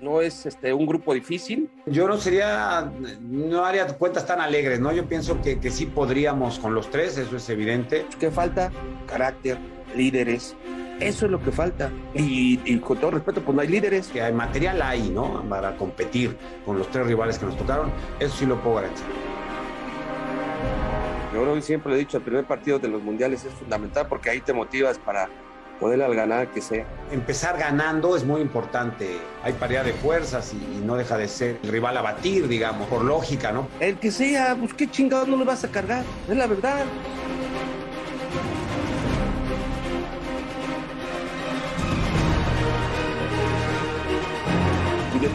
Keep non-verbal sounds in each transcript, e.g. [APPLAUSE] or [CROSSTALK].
no es este, un grupo difícil. Yo no sería, no haría cuentas tan alegres, ¿no? Yo pienso que, que sí podríamos con los tres, eso es evidente. ¿Qué falta? Carácter, líderes. Eso es lo que falta. Y, y con todo respeto, pues no hay líderes. Que hay material ahí, ¿no? Para competir con los tres rivales que nos tocaron, eso sí lo puedo garantizar. Yo creo que siempre lo he dicho, el primer partido de los mundiales es fundamental porque ahí te motivas para poder al ganar que sea. Empezar ganando es muy importante. Hay paridad de fuerzas y, y, no deja de ser el rival a batir, digamos, por lógica, ¿no? El que sea, pues qué chingados no le vas a cargar, es la verdad.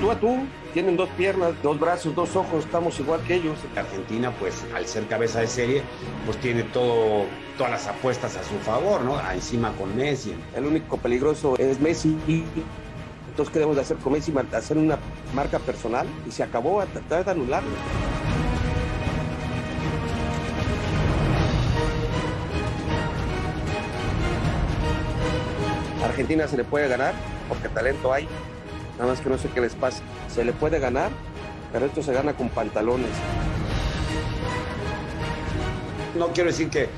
Tú a tú, tienen dos piernas, dos brazos, dos ojos, estamos igual que ellos. Argentina, pues al ser cabeza de serie, pues tiene todo, todas las apuestas a su favor, ¿no? Encima con Messi. El único peligroso es Messi. Entonces, ¿qué debemos de hacer con Messi? Hacer una marca personal y se acabó a tratar de anularlo. Argentina se le puede ganar porque talento hay, nada más que no sé qué les pasa. Se le puede ganar, pero esto se gana con pantalones. No quiero decir que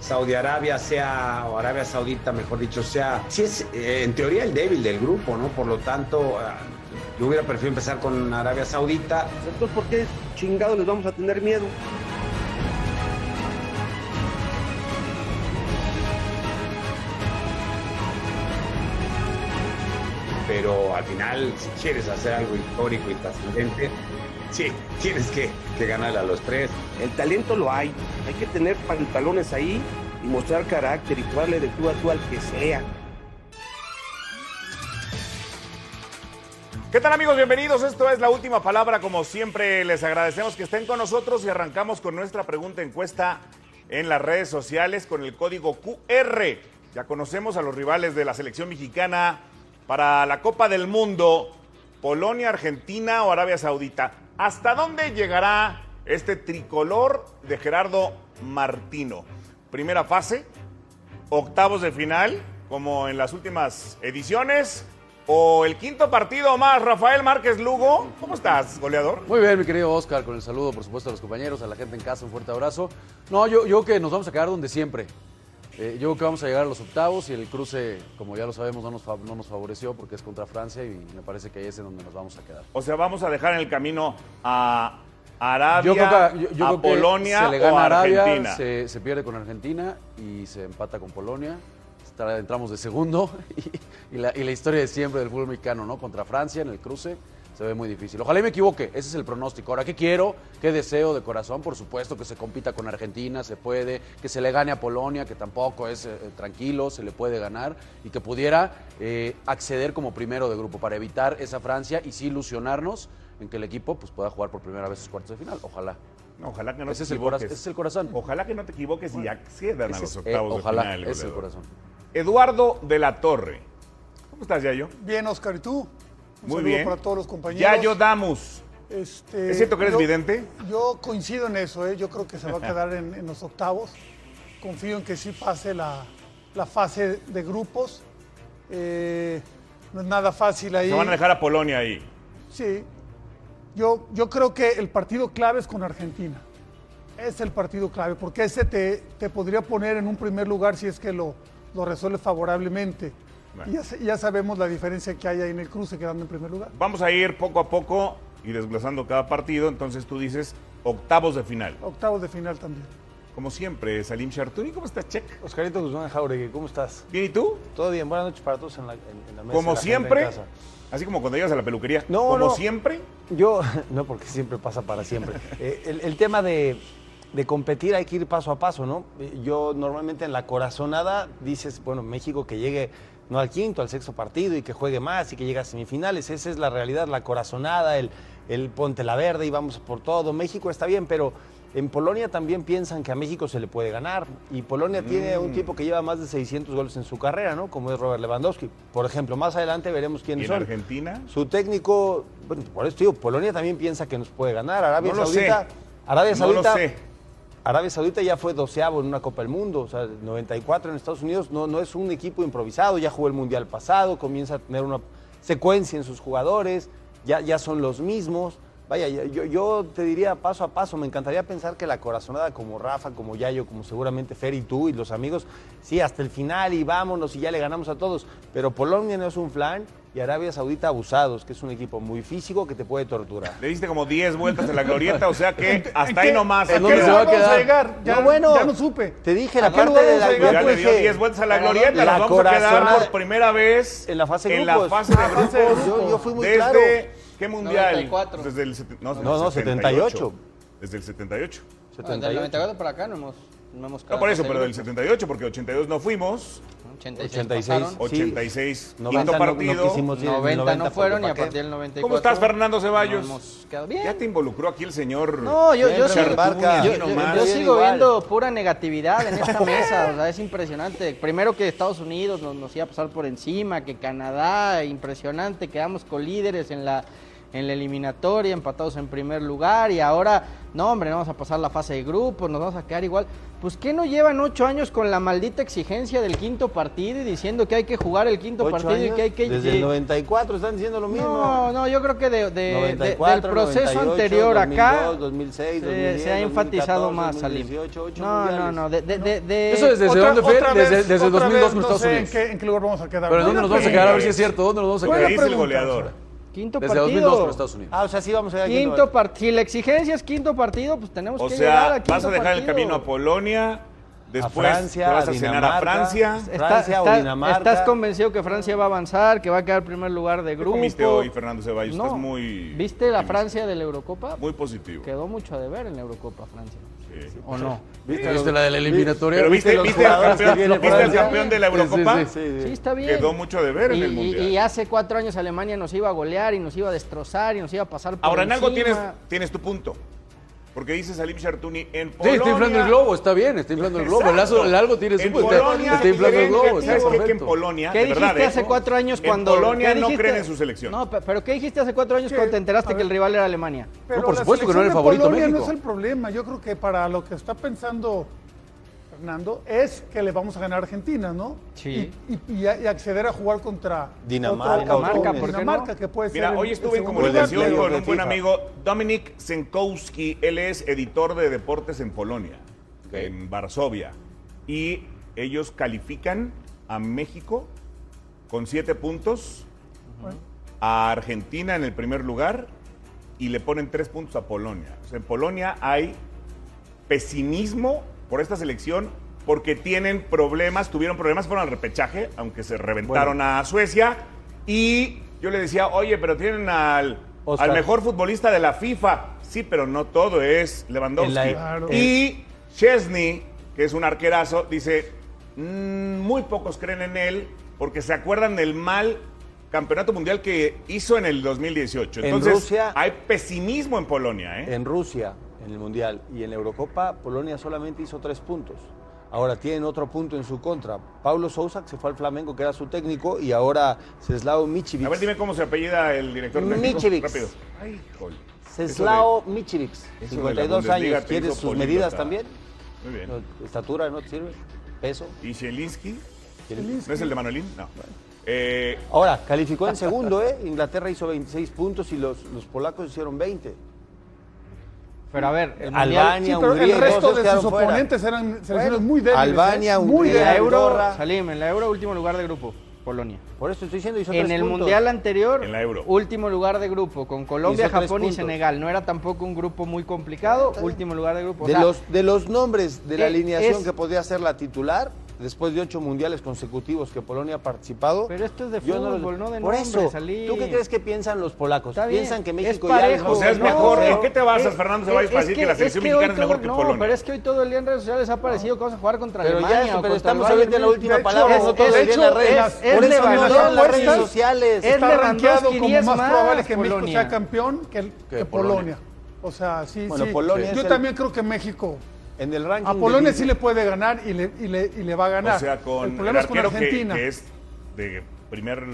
Saudi Arabia sea, o Arabia Saudita, mejor dicho, sea, sí es eh, en teoría el débil del grupo, ¿no? Por lo tanto, uh, yo hubiera preferido empezar con Arabia Saudita. Entonces, ¿por qué chingados les vamos a tener miedo? Pero al final, si quieres hacer algo histórico y trascendente, sí, tienes que, que ganarle a los tres. El talento lo hay, hay que tener pantalones ahí y mostrar carácter y jugarle de tú a tú al que sea. ¿Qué tal amigos? Bienvenidos. Esto es la última palabra. Como siempre, les agradecemos que estén con nosotros y arrancamos con nuestra pregunta encuesta en las redes sociales con el código QR. Ya conocemos a los rivales de la selección mexicana para la Copa del Mundo, Polonia, Argentina o Arabia Saudita. ¿Hasta dónde llegará este tricolor de Gerardo Martino? Primera fase, octavos de final, como en las últimas ediciones, o el quinto partido más, Rafael Márquez Lugo. ¿Cómo estás, goleador? Muy bien, mi querido Oscar, con el saludo, por supuesto, a los compañeros, a la gente en casa, un fuerte abrazo. No, yo, yo que nos vamos a quedar donde siempre. Eh, yo creo que vamos a llegar a los octavos y el cruce, como ya lo sabemos, no nos, no nos favoreció porque es contra Francia y me parece que ahí es en donde nos vamos a quedar. O sea, vamos a dejar en el camino a Arabia, yo creo que, yo, yo a creo Polonia se le gana o a Arabia, Argentina. Se, se, pierde con Argentina y se empata con Polonia. Entramos de segundo [LAUGHS] y, y, la, y la historia de siempre del fútbol mexicano, ¿no? Contra Francia en el cruce se ve muy difícil. Ojalá y me equivoque, ese es el pronóstico. Ahora, ¿qué quiero? ¿Qué deseo de corazón? Por supuesto que se compita con Argentina, se puede, que se le gane a Polonia, que tampoco es eh, tranquilo, se le puede ganar, y que pudiera eh, acceder como primero de grupo para evitar esa Francia y sí ilusionarnos en que el equipo pues, pueda jugar por primera vez sus cuartos de final. Ojalá. No, ojalá que no ese te es el equivoques. ese es el corazón. Ojalá que no te equivoques bueno, y accedan a los octavos eh, ojalá, de final. Es el corazón. Eduardo de la Torre. ¿Cómo estás, Yayo? Bien, Oscar, ¿y tú? Un Muy bien. para todos los compañeros. Yayo Damus. Este, ¿Es cierto que eres yo, vidente? Yo coincido en eso, ¿eh? yo creo que se va a quedar en, en los octavos. Confío en que sí pase la, la fase de grupos. Eh, no es nada fácil ahí. Se van a dejar a Polonia ahí. Sí. Yo, yo creo que el partido clave es con Argentina. Es el partido clave, porque ese te, te podría poner en un primer lugar si es que lo, lo resuelve favorablemente. Bueno. Y ya, ya, sabemos la diferencia que hay ahí en el cruce quedando en primer lugar. Vamos a ir poco a poco y desglosando cada partido. Entonces tú dices octavos de final. Octavos de final también. Como siempre, Salim Chartuni, ¿cómo estás, Check? Oscarito Guzmán Jauregui, ¿cómo estás? Bien, ¿y tú? Todo bien, buenas noches para todos en la, en, en la mesa. Como la siempre, así como cuando llegas a la peluquería. No, como no. siempre. Yo, [LAUGHS] no, porque siempre pasa para siempre. [LAUGHS] eh, el, el, tema de, de, competir hay que ir paso a paso, ¿no? Yo normalmente en la corazonada dices, bueno, México que llegue no al quinto, al sexto partido y que juegue más y que llegue a semifinales. Esa es la realidad, la corazonada, el, el ponte la verde y vamos por todo. México está bien, pero en Polonia también piensan que a México se le puede ganar. Y Polonia mm. tiene un tipo que lleva más de 600 goles en su carrera, ¿no? Como es Robert Lewandowski. Por ejemplo, más adelante veremos quiénes ¿Y en son. Argentina? Su técnico, bueno, por eso digo, Polonia también piensa que nos puede ganar. Arabia no Saudita. Sé. Arabia no Saudita. Lo sé. Arabia Saudita ya fue doceavo en una Copa del Mundo, o sea, 94 en Estados Unidos, no, no es un equipo improvisado, ya jugó el Mundial pasado, comienza a tener una secuencia en sus jugadores, ya, ya son los mismos. Vaya, ya- yo, yo te diría paso a paso, me encantaría pensar que la corazonada como Rafa, como Yayo, como seguramente Fer y tú y los amigos, sí, hasta el final y vámonos y ya le ganamos a todos. Pero Polonia no es un flan y Arabia Saudita abusados, que es un equipo muy físico que te puede torturar. Le diste como 10 vueltas en la glorieta, o sea que ¿En hasta ahí nomás. ¿En ¿En dónde qué se va a quedar? a llegar? Ya, No, bueno, ya no supe. Te dije ¿A la parte de la a llegar? Ya le dio dije- 10 vueltas a la ¿Para glorieta, dónde? nos La vamos a quedar por primera vez En la fase de en la grupos. fase de Ah, fase de grupos. Yo, yo fui muy ¿Desde claro. qué mundial? 94. Desde el, no, No, no, 78. Desde el 78. Del 78. 94 para acá no hemos, no hemos No quedado por eso, pero del fase de 78, porque 82 no fuimos, grupos. 86, 86. pasaron. Sí. 86, 90 quinto no- no partido. quisimos ir, 90, 90 no fueron y a partir del 94. ¿Cómo estás, Fernando Ceballos? no bien. Ya te involucró aquí el señor. No, yo, yo, sigo, yo- yo- nomás. yo Bien sigo igual. viendo pura negatividad en esta mesa, o sea, es impresionante. Primero que Estados Unidos nos, nos iba a pasar por encima, que Canadá, impresionante, quedamos colíderes en la, en la eliminatoria, empatados en primer lugar y ahora, no hombre, no vamos a pasar la fase de grupos, nos vamos a quedar igual. Pues ¿qué no llevan ocho años con la maldita exigencia del quinto partido y diciendo que hay que jugar el quinto ¿Ocho partido y años? que hay que... Desde el 94 están diciendo lo mismo. No, no, yo creo que de, de- de- 94, del proceso 98, anterior acá 2002, 2006, se, 2010, se ha enfatizado 2014, más, Salim. 2018, ocho No, no, mundiales. no, de, de, de- de- Eso desde Otra- dónde fue? Desde, vez- desde otra 2002 vez, no Estados sé Unidos. En qué, en qué lugar vamos a quedar? Pero ¿en dónde nos vamos a quedar? A ver si es cierto. ¿Dónde nos vamos a ¿Qué Buena quedar? dice el goleador? Quinto Desde 2002 con partido. Estados Unidos. Ah, o sea, sí vamos a llegar Quinto partido. Si la exigencia es quinto partido, pues tenemos O que llegar a quinto vas a dejar el partido. camino a Polonia, después Francia, te vas a a cenar a. Francia. Está- Francia o Dinamarca. ¿Estás convencido que Francia va a avanzar, que va a quedar primer lugar de ¿Qué grupo? comiste hoy, Fernando Ceballos? No. Estás muy... ¿Viste la. Francia de la Eurocopa? Muy positivo. Quedó mucho a deber en la Eurocopa, Francia. ¿O no? ¿Viste, ¿Viste la de la eliminatoria? Pero viste, los viste, al campeón, ¿viste Francia? campeón de la Eurocopa? sí. Sí, sí. Sí, está bien. Quedó mucho de ver en y, el y- Mundial. y hace cuatro años Alemania nos iba a golear y nos iba a destrozar y nos iba a pasar por Ahora en algo tienes, encima. tienes tu punto. Porque dice Salim Shartuni en Sí, Polonia. está inflando el globo, está bien, está inflando el globo. El, lazo- el algo tiene su está, está inflando el globo. que- está ¿Sabes qué? que en. Polonia, ¿Qué de dijiste verdad, ¿eh? hace cuatro años cuando En Polonia ¿qué no creen en su selección. No, pe- pero ¿qué dijiste hace cuatro años cuando te enteraste que el rival era Alemania? Pero por supuesto que no era el favorito Polonia México. no es el problema. Yo creo que para lo que está pensando Fernando es que le vamos a ganar a Argentina, ¿no? Sí. Y, acceder a jugar contra Dinamarca, otro- Dinamarca, otro- ¿por qué Dinamarca, no? que puede ser. Mira, hoy estuve en comunicación con un buen amigo, Dominik Zenkowski. Él es editor de deportes en Polonia, en Varsovia. Y ellos califican a México con siete puntos, a Argentina en el primer lugar y le ponen tres puntos a Polonia. O sea, en Polonia hay pesimismo por esta selección porque tienen problemas, tuvieron problemas, fueron al repechaje, aunque se reventaron a Suecia. Y yo le decía, oye, pero tienen al, al mejor futbolista de la FIFA. Sí, pero no todo es Lewandowski. En la- Claro. Y Chesney, que es un arquerazo, dice, "Mm, muy pocos creen en él porque se acuerdan del mal campeonato mundial que hizo en el 2018. En Entonces, Rusia- hay pesimismo en Polonia. ¿eh? En Rusia, en el Mundial y en la Eurocopa, Polonia solamente hizo tres puntos. Ahora tienen otro punto en su contra. Paulo Sousa, que se fue al Flamengo, que era su técnico, y ahora Ceslao Michivic. A ver, dime cómo se apellida el director técnico. Michevic. Rápido. Ay. Ceslao Michivic, eso de la 52 Bundesliga años. ¿Quieres sus medidas también? Muy bien. ¿Estatura no te sirve? ¿Peso? ¿Y Zielinski? ¿Quieres- ¿No es el de Manolín? No. Eh, Ahora, calificó en segundo, ¿eh? Inglaterra hizo 26 puntos y los, los polacos hicieron 20. Pero a ver, el mundial, Albania, Sí, pero Hungría, el resto de sus fuera. oponentes eran selecciones Bueno, muy débiles. Albania, ¿eh? muy Hungría, débiles. euro, Andorra. Salim, en la euro último lugar de grupo, Polonia. Por eso estoy diciendo, hizo En tres el puntos. mundial anterior, En la Euro. último lugar de grupo, con Colombia, Hizo Japón y. Senegal. No era tampoco un grupo muy complicado, último lugar de grupo. O De, sea, los, de los nombres de la eh, alineación es- que podría ser la titular, después de ocho mundiales consecutivos que Polonia ha participado. Pero esto es de fútbol, no de Por eso, Salim. ¿tú qué crees que piensan los polacos? Está bien, Piensan que es México ya parejo, les O sea, es no, mejor. ¿En qué te basas, Fernando Ceballos, para es decir que, la es selección que mexicana es mejor que no, Polonia? pero es que hoy todo el día en redes sociales ha parecido que vamos a jugar contra Pero ya Alemania. eso, o pero estamos ahorita en la última palabra, es- no todo de el día en hecho, las redes. es- es Por eso no están las redes sociales. es Está rankeado como 10 más probable que México sea campeón que, Polonia. O sea, sí, Bueno, sí. Polonia Yo es el- también creo que México En el ranking a Polonia sí le puede ganar y le, y le, y le va a ganar. O sea, con el el, problema es con arquero que, Argentina. que es de primer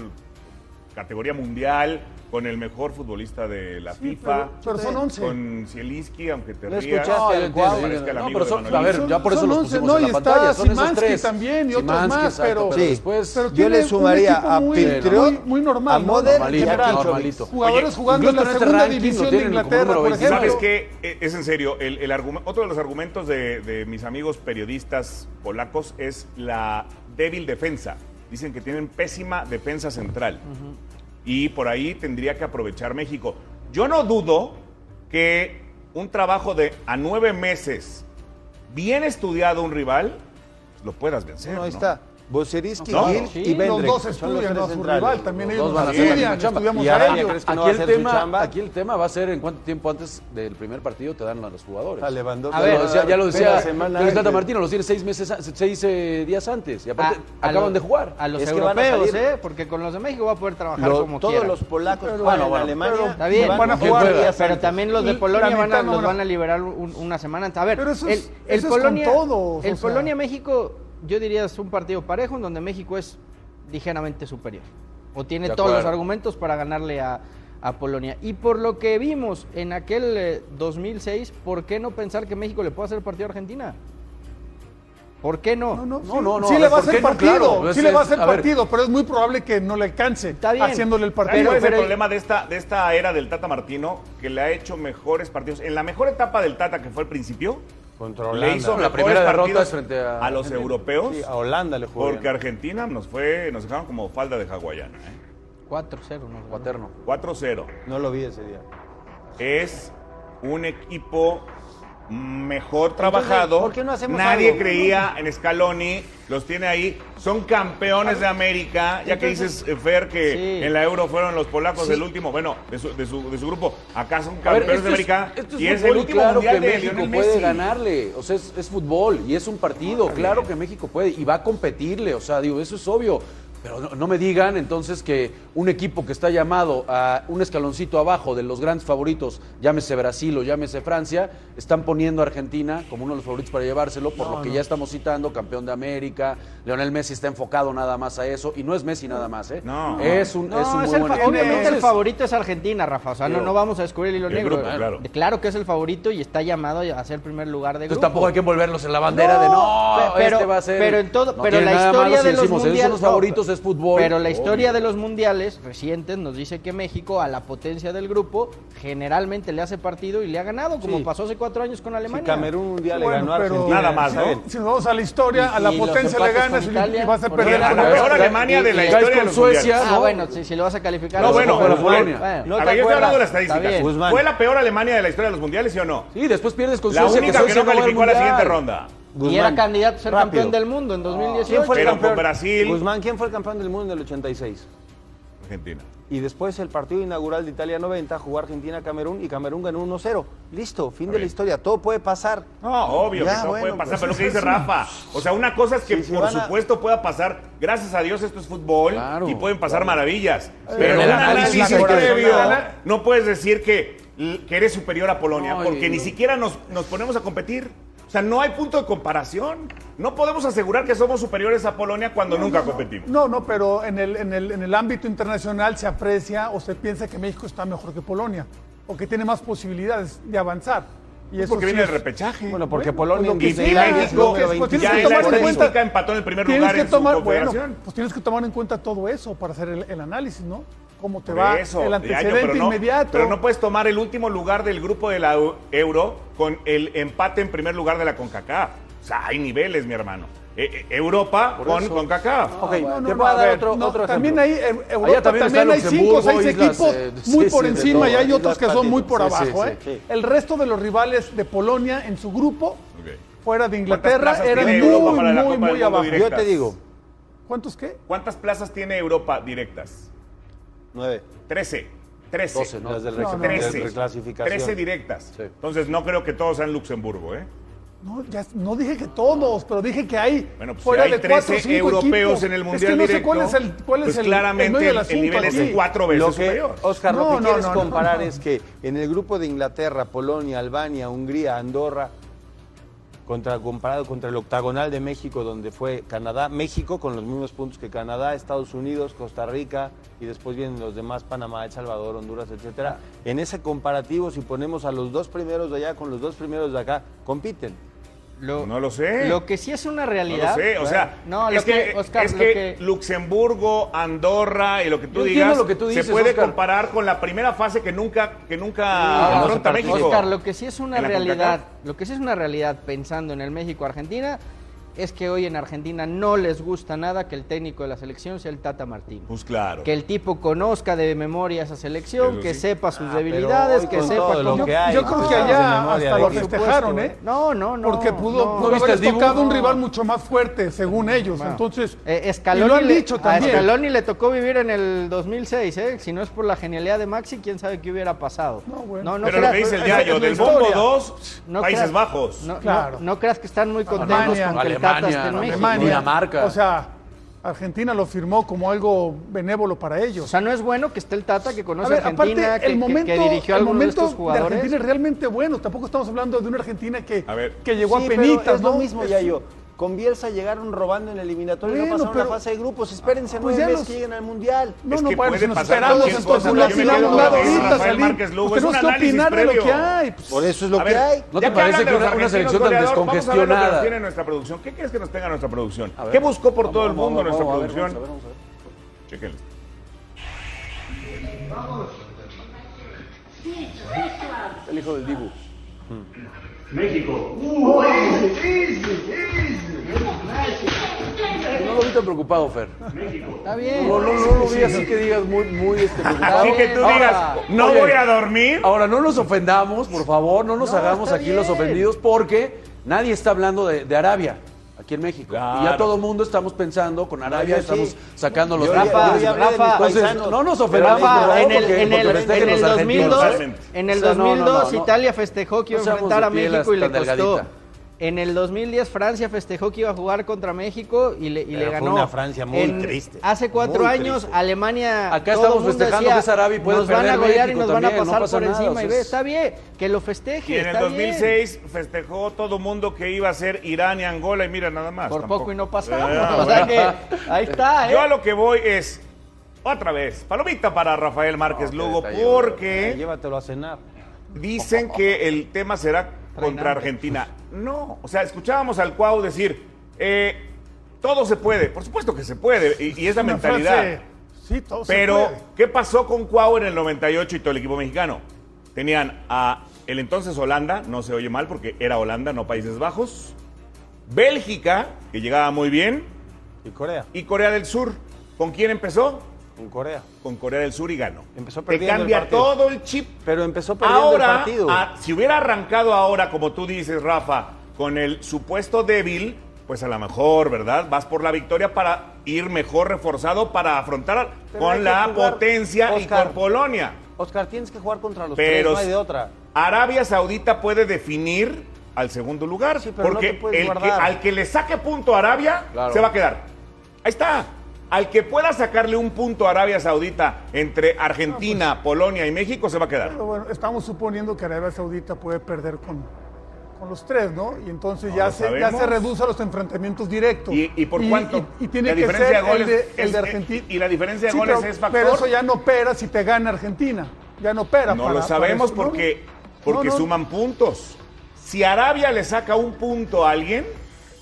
categoría mundial, con el mejor futbolista de la Sí, FIFA. pero, pero son 11. Con Zielinski, aunque te ¿Lo rías. escuchaste No, parezca el No, amigo pero de son- Manolito. a ver, ya por eso Son los 11, pusimos no, en la y está pantalla. Son esos Szymanski tres. también y otros más, exacto, pero- Sí. después... Pero Yo le sumaría a muy, Patriot, muy, muy normal. a Normalito, y a Mitrovic. normalito. Jugadores Oye, jugando en la este segunda división de Inglaterra, número por 25. ejemplo. ¿Sabes qué? Eh, Es en serio. El, el argumen- otro de los argumentos de, de mis amigos periodistas polacos es la débil defensa. Dicen que tienen pésima defensa central. Y por ahí tendría que aprovechar México. Yo no dudo que un trabajo de a nueve meses, bien estudiado un rival, lo puedas vencer. No, ahí ¿no? está. Boceriski, No, Gil sí. y Los dos son los estudian a su rival, también Los ellos estudian, estudiamos Y a Arabia, ellos. ¿crees que no Aquí el, tema, chamba? aquí el tema va a ser en cuánto tiempo antes del primer partido te dan a los jugadores. A Lewandowski. A Ya ver, lo decía, ya lo Tata. Martino, los tiene seis meses, seis eh, días antes y aparte A- a acaban lo- de jugar. A los Es que van a europeos, salir- ¿eh? Porque con los de México va a poder trabajar Lo- como todos quiera. los polacos Pero- juegan bueno, en bueno, Alemania. pero- Está bien, Van a pero- jugar también los de Polonia van a, los van a- liberar un- una semana antes. A ver, el. Polonia-México, yo diría es un partido parejo en donde México es ligeramente superior. O tiene todos los argumentos para ganarle a, a Polonia. Y por lo que vimos en aquel eh, 2006, ¿por qué no pensar que México le puede hacer partido a Argentina? ¿Por qué no? No, no, No, sí, no, no, sí a le va a ¿por hacer partido, Claro, sí es- le va a hacer a partido, pero es muy probable que no le alcance Está bien. haciéndole el ¿Sabes partido. cuál es el pero- problema de esta, de esta era del Tata Martino? Que le ha hecho mejores partidos. En la mejor etapa del Tata, que fue al principio, Contra le Holanda. hizo La primera derrota frente a los Argentina. europeos. Sí, a Holanda le jugó. Porque bien. Argentina nos fue, nos dejaron como falda de hawaiana. ¿eh? 4-0. ¿no? Cuaterno. 4-0. No lo vi ese día. Es un equipo mejor trabajado. ¿por qué no hacemos Nadie algo? creía en Scaloni, los tiene ahí. Son campeones de América. Ya que dices, eh, Fer, que Sí. en la Euro fueron los polacos el último, bueno, de su, de su, de su grupo. Acá son ver, campeones de América. Es, esto es y es el último claro mundial que de México Lionel puede Messi. ganarle. O sea, es, es fútbol y es un partido. Claro que México puede y va a competirle. O sea, digo, eso es obvio. Pero no, no me digan entonces que un equipo que está llamado a un escaloncito abajo de los grandes favoritos, llámese Brasil o llámese Francia, están poniendo a Argentina como uno de los favoritos para llevárselo, por lo que ya estamos citando, campeón de América. Leonel Messi está enfocado nada más a eso. Y no es Messi nada más, ¿eh? No. Es un, No, es un es muy el buen equipo. obviamente el Entonces, favorito es Argentina, Rafa. O sea, no, vamos a descubrir el hilo el negro. grupo, claro. Claro que es el favorito y está llamado a ser primer lugar de Entonces grupo. tampoco hay que envolverlos en la bandera de no, pe- pero, este va a ser. pero en todo, No pero la historia malo si de los decimos, esos mundiales son los no, favoritos es fútbol. Pero la historia de los mundiales recientes nos dice que México a la potencia del grupo generalmente le hace partido y le ha ganado, como Sí. pasó hace cuatro años con Si Alemania. Camerún un día le Bueno, ganó a pero- Argentina. Nada más, ¿no? Si nos vamos a la historia, a la potencia le ganas y vas a perder La peor Alemania de la historia de con los Suecia, mundiales. Ah, ¿no? bueno, si, si lo vas a calificar. No, bueno, bueno. ¿No a te ver, yo estoy acuerdas? hablando de las Está estadísticas. bien. Guzmán. ¿Fue la peor Alemania de la historia de los mundiales, sí o no? Sí, después pierdes con La Suecia, única que no calificó a la siguiente ronda. Y era candidato a ser rápido. campeón del mundo en 2018. ¿Quién fue el Pero campeón? con Brasil. Guzmán, ¿quién fue el campeón del mundo en el 86? Argentina. Y después el partido inaugural de Italia 90 jugó Argentina-Camerún y Camerún ganó 1-0. Listo, fin de la historia. Todo puede pasar. No, obvio Ya, que todo bueno, puede pasar, pues pero lo que es dice. Rafa. O sea, una cosa es que Sí, por a- supuesto pueda pasar. Gracias a Dios esto es fútbol Claro, y pueden pasar maravillas. Pero Pero en un análisis previo no puedes decir que, que eres superior a Polonia, No, porque ni siquiera nos, nos ponemos a competir. O sea, no hay punto de comparación. No podemos asegurar que somos superiores a Polonia cuando nunca competimos. No, no, pero en el, en, el, en el ámbito internacional se aprecia o se piensa que México está mejor que Polonia o que tiene más posibilidades de avanzar. Y eso porque sí viene es- el repechaje. Bueno, porque Bueno, Polonia pues y sí, es México pues, 26. tienes ya que tomar en cuenta- empató en el primer tienes lugar que en tomar, su bueno, confederación. pues tienes que tomar en cuenta todo eso para hacer el, el análisis, ¿no? Cómo te va eso, el antecedente pero no, inmediato. Pero no puedes tomar el último lugar del grupo de la Eu- Euro con el empate en primer lugar de la CONCACAF. O sea, hay niveles, mi hermano. Eh, eh, Europa con CONCACAF. Ok, No, no, te no, voy a a dar otro, no, otro También ejemplo. hay, en Europa también hay cinco o seis islas, equipos eh, muy sí, por sí, encima y hay otros que son muy por Sí, abajo. sí, ¿eh? sí. El resto de los rivales de Polonia en su grupo, fuera de ¿Cuántas Inglaterra, eran muy, muy, muy abajo. directas? Yo te digo, ¿Cuántos qué? ¿Cuántas plazas tiene Europa directas? Nueve. 13. 13. 12, ¿no? Las del No, no, de 13. reclasificación. 13 directas. Sí. Entonces no creo que todos sean Luxemburgo, ¿eh? No, ya, no dije que todos, pero dije que hay Bueno, pues fuera si hay de cuatro o 13 cinco europeos equipos. en el Es Mundial que no directo, sé cuál es el, cuál es pues el, el claramente del el, asunto nivel es cuatro veces Lo que, superior. Oscar, lo No, que no, quieres no, no, comparar no. es que en el grupo de Inglaterra, Polonia, Albania, Hungría, Andorra, contra, comparado contra el octagonal de México, donde fue Canadá, México con los mismos puntos que Canadá, Estados Unidos, Costa Rica y después vienen los demás, Panamá, El Salvador, Honduras, etcétera. En ese comparativo, si ponemos a los dos primeros de allá con los dos primeros de acá, compiten. Lo, No lo sé. Lo que sí es una No realidad. lo sé, o sea, no, es que, que, Oscar, es que que- Luxemburgo, Andorra y lo que tú digas lo que tú dices, se puede Oscar. comparar con la primera fase que nunca que nunca Ahora, afronta México. Oscar, lo que sí es una realidad, lo que sí es una realidad pensando en el México-Argentina es que hoy en Argentina no les gusta nada que el técnico de la selección sea el Tata Martino. Pues claro. Que el tipo conozca de memoria esa selección, que sí. sepa sus Ah, pero debilidades, que sepa lo cómo- que hay, Yo creo que pues, allá de memoria, hasta lo festejaron, supuesto, ¿eh? No, no, no. Porque pudo, no. ¿No Dibu? tocado un No. rival mucho más fuerte, según ellos. Entonces, Eh, Scaloni y lo han le- dicho A también. Scaloni le tocó vivir en el 2006, ¿eh? Si no es por la genialidad de Maxi, quién sabe qué hubiera pasado. No, bueno. Pero lo creas- que dice el la del Bombo historia. 2, no Países creas- Bajos. No, no- Claro. no creas que están muy contentos con que Tata en México. Alemania, Dinamarca. o sea, Argentina lo firmó como algo benévolo para ellos. O sea, no es bueno que esté el Tata que A conoce ver, Argentina, aparte, que, el que- momento, que dirigió a el de momento de. Argentina es realmente bueno. Tampoco estamos hablando de una Argentina que, A ver. que llegó Sí, a pero penitas, es ¿no? lo mismo, Es- Yayo. Con Bielsa llegaron robando en el eliminatorio y Bueno, no pasaron pero- la fase de grupos. Espérense Pues nueve meses los- que lleguen al Mundial. No, Es no, que bueno, puede si nos pasar esperamos entonces ahorita Rafael. Márquez Lugo, Pues es un tenemos que análisis opinar de lo que hay. pues. Por eso es lo que hay. ¿No te parece que una- selección tan goleador, Vamos a ver lo que descongestionada? nos tiene nuestra producción. ¿Qué quieres que nos tenga nuestra producción? ¿Qué buscó por todo el mundo nuestra producción? ver, vamos. El hijo del Dibu. México. No lo vi tan preocupado, Fer. Está bien. No, no, no lo vi así que digas muy, muy este, preocupado. Así que tú Ahora, digas, no oye, voy a dormir. Ahora, no nos ofendamos, por favor, no nos No, hagamos aquí los bien. ofendidos porque nadie está hablando de, de Arabia. Aquí en México. Claro. Y ya todo el mundo estamos pensando con Arabia, yo estamos sí. sacando los Rafa, Entonces, no nos ofendamos, Rafa, favor, en el, porque- en el, festejen en los el argentinos. 2002, Totalmente. en el O sea, no, no, 2002 no, no. Italia festejó que iba No a enfrentar a México y le costó. delgadita. En el 2010 Francia festejó que iba a jugar contra México y le, y le Pero fue ganó. una Francia muy En- triste, Hace cuatro muy años triste. Alemania. Acá todo estamos festejando decía, que es Arabia y puede Nos van a perder golear y nos van a no pasar pasa por nada, encima. o y ve, está bien, que lo festeje. Y en el está bien. 2006 festejó todo mundo que iba a ser Irán y Angola y mira nada más. Por tampoco. poco y no pasamos. Ah, [LAUGHS] o sea que ahí está, ¿eh? Yo a lo que voy es, otra vez, palomita para Rafael Márquez qué Lugo, porque Llévatelo a cenar. dicen que el tema será contra Argentina. No, o sea, escuchábamos al Cuau decir, eh, todo se puede, por supuesto que se puede, y, y es la mentalidad. frase, sí, todo se Pero, puede. ¿qué pasó con Cuau en el 98 y todo el equipo mexicano? Tenían a el entonces Holanda, no se oye mal porque era Holanda, no Países Bajos. Bélgica, que llegaba muy bien. Y Corea. Y Corea del Sur. ¿Con quién empezó? En Corea. Con Corea del Sur y ganó. Empezó Te perdiendo el cambia todo el chip. Pero empezó perdiendo Ahora, el partido. a- si hubiera arrancado ahora, como tú dices, Rafa, con el supuesto débil, pues a lo mejor, ¿verdad? Vas por la victoria para ir mejor reforzado para afrontar Pero con la jugar, potencia y Oscar. con Polonia. Oscar, tienes que jugar contra los Pero tres, no hay de otra. Arabia Saudita puede definir al segundo lugar. Sí, pero no porque te puedes el que- guardar. al que le saque punto a Arabia, Claro. se va a quedar. Ahí está. Al que pueda sacarle un punto a Arabia Saudita entre Argentina, Polonia y México, se va a quedar. Pero bueno, estamos suponiendo que Arabia Saudita puede perder con, con los tres, ¿no? Y entonces ya se, ya se reduce a los enfrentamientos directos. ¿Y, y por cuánto? Y, y tiene La que diferencia ser de goles el de, el es- de Argentina. y la diferencia de Sí, goles pero, es factor. Pero eso ya no opera si te gana Argentina. Ya no opera. No para- lo sabemos porque, porque No, no. suman puntos. Si Arabia le saca un punto a alguien,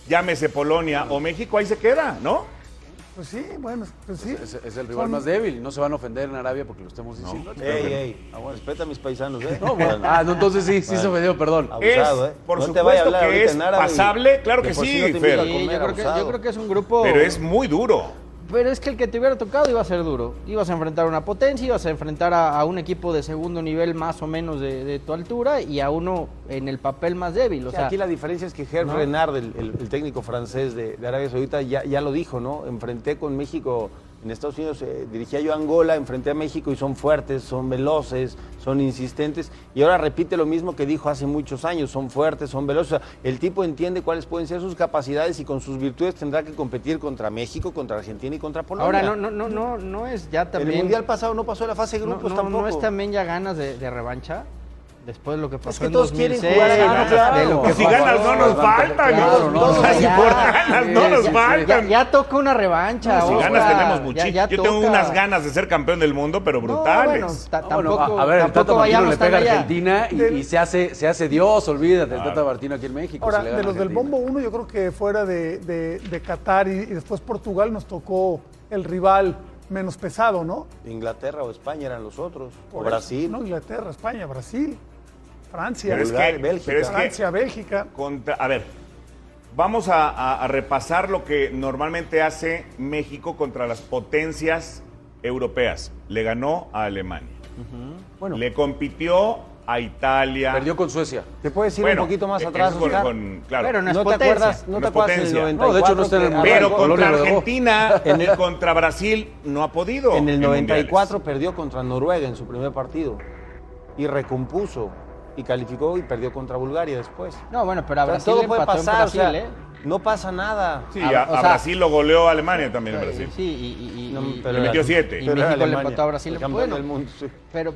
llámese Polonia o México, ahí se queda, ¿no? Pues sí, bueno, pues sí. Es, es el rival Son- más débil y no se van a ofender en Arabia porque lo estemos diciendo. Ey, ey. Respeta a mis paisanos, ¿eh? No, bueno, ah, no, entonces sí, sí se ofendió, perdón. Abusado, es, ¿eh? por No supuesto que es pasable, claro que sí, no Sí, comer, yo, creo que, yo creo que es un grupo. Pero es muy duro. Pero es que el que te hubiera tocado iba a ser duro. Ibas a enfrentar a una potencia, ibas a enfrentar a, a un equipo de segundo nivel más o menos de, de tu altura y a uno en el papel más débil. O Sí, sea, aquí la diferencia es que Hervé Renard, el, el- el técnico francés de, de Arabia Saudita, ya, ya lo dijo, ¿no? Enfrenté con México en Estados Unidos, eh, dirigía yo a Angola, enfrenté a México y son fuertes, son veloces, son insistentes. Y ahora repite lo mismo que dijo hace muchos años, son fuertes, son veloces. O sea, el tipo entiende cuáles pueden ser sus capacidades y con sus virtudes tendrá que competir contra México, contra Argentina y contra Polonia. ahora no, no, no, no, no es ya El también. Mundial pasado no pasó de la fase de no, grupos no- tampoco. no es también ya ganas de, de revancha. Después de lo que pasó que en todos quieren 2006, jugar a ganar, de lo claro. que si ganas no nos faltan. Claro, no, O sea, no, si ya. por ganas no nos Ya- faltan. Ya, ya toca una revancha. si Oscar. ganas tenemos muchísimo. Yo tengo unas ganas de ser campeón del mundo, pero No, brutales. bueno, ta- No, tampoco, bueno, a, a ver, el tampoco Tata Martino le pega a. Argentina y, Del- y se hace se hace Dios, olvídate, el Tata Martino aquí en México. Ahora, de los del bombo 1, yo creo que fuera de, de- de Qatar y, y después Portugal nos tocó el rival menos pesado, ¿no? Inglaterra o España eran los otros. O Brasil. eso, ¿no? Inglaterra, España, Brasil, Francia, Pero es que, Bélgica. pero es que Francia, Bélgica. contra- a ver, vamos a, a- a repasar lo que normalmente hace México contra las potencias europeas. Le ganó a Alemania. Bueno, Le compitió a Italia. perdió con Suecia. ¿Te puedes ir Bueno, un poquito más eh, atrás, con- claro. Pero no es ¿No te acuerdas, no No te acuerdas del potencia. 94? No, de hecho, no está en el. Pero contra. Argentina [LAUGHS] y contra Brasil no ha podido. En el 94 mundiales. perdió contra Noruega en su primer partido y recompuso y calificó y perdió contra Bulgaria después. No, bueno, pero a O sea, Brasil todo le puede pasar, o sea, Brasil, ¿eh? no pasa nada. Sí, A- a, o sea- Brasil lo goleó a Alemania también en Brasil. Sí, y, y- y- No, y- pero Le metió siete. Y México le empató a Brasil. el campeón Bueno, del mundo, sí. Pero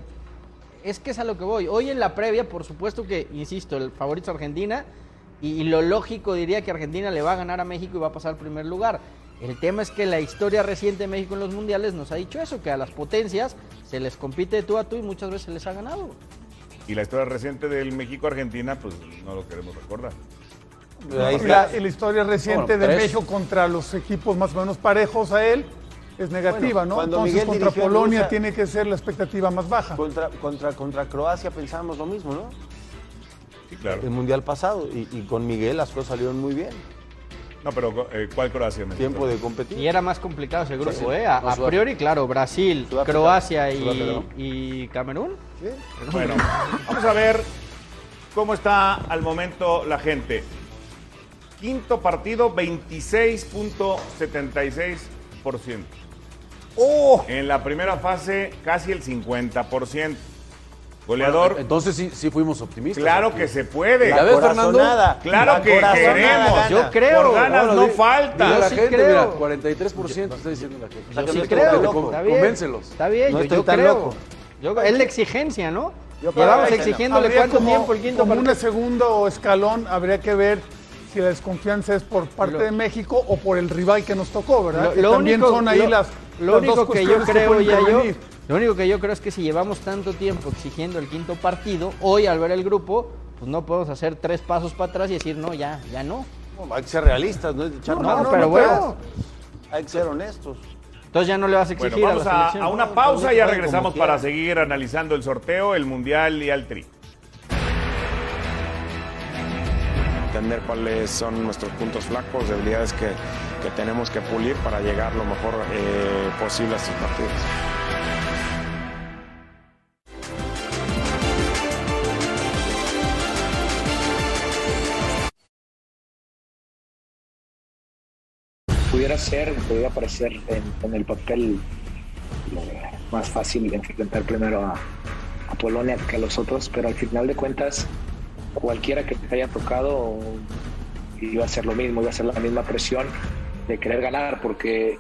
es que es a lo que voy. Hoy en la previa, por supuesto que, insisto, el favorito es Argentina. Y, y lo lógico diría que Argentina le va a ganar a México y va a pasar al primer lugar. El tema es que la historia reciente de México en los mundiales nos ha dicho eso, que a las potencias se les compite de tú a tú y muchas veces les ha ganado. Y la historia reciente del México-Argentina, pues no lo queremos recordar. Ahí la, historia reciente Bueno, de tres. México contra los equipos más o menos parejos a él es negativa, Bueno, ¿no? cuando Entonces Miguel contra Polonia Rusia- tiene que ser la expectativa más baja. Contra, contra, contra Croacia pensábamos lo mismo, ¿no? Sí, claro. El mundial pasado. Y, y con Miguel las cosas salieron muy bien. No, pero eh, ¿cuál Croacia? México? Tiempo de competir. Y era más complicado ese grupo, Sí, ¿eh? A, no, a Sudáfrica. priori, claro, Brasil, Sudáfrica. Croacia y, Sudáfrica, ¿no? y Camerún. Bueno, vamos a ver cómo está al momento la gente. Quinto partido, 26.76%. ¡Oh! En la primera fase, casi el 50%. Goleador, Entonces sí, sí fuimos optimistas. claro aquí. que se puede. ¿Ya ves, Fernando? Claro La que queremos. Yo creo. Por ganas Bueno, no falta. dile a la sí gente, creo. mira, 43% está diciendo la gente. sí creo. loco. Convéncelos. Está bien, No yo, estoy yo tan creo. loco. Yo- es la exigencia, ¿no? Yo Llevamos exigiéndole cuánto como- tiempo el quinto como partido. un segundo escalón, habría que ver si la desconfianza es por parte Lo- de México o por el rival que nos tocó, ¿verdad? Lo, Que lo también único, son ahí lo- las, lo las único dos que yo creo ya yo, lo único que yo creo es que si llevamos tanto tiempo exigiendo el quinto partido, hoy al ver el grupo, pues no podemos hacer tres pasos para atrás y decir no, ya, ya no. No, hay que ser realistas, no es echar No, mano, pero no bueno. puedes. Hay que ser honestos. Entonces ya no le vas a exigir Bueno, a vamos la a, a una pausa y ya regresamos para seguir analizando el sorteo, el mundial y al tri. entender cuáles son nuestros puntos flacos, debilidades que, que tenemos que pulir para llegar lo mejor eh, posible a estos partidos. Pudiera ser, pudiera parecer en, en el papel eh, más fácil enfrentar primero a, a Polonia que a los otros, pero al final de cuentas, cualquiera que te haya tocado iba a ser lo mismo, iba a ser la misma presión de querer ganar, porque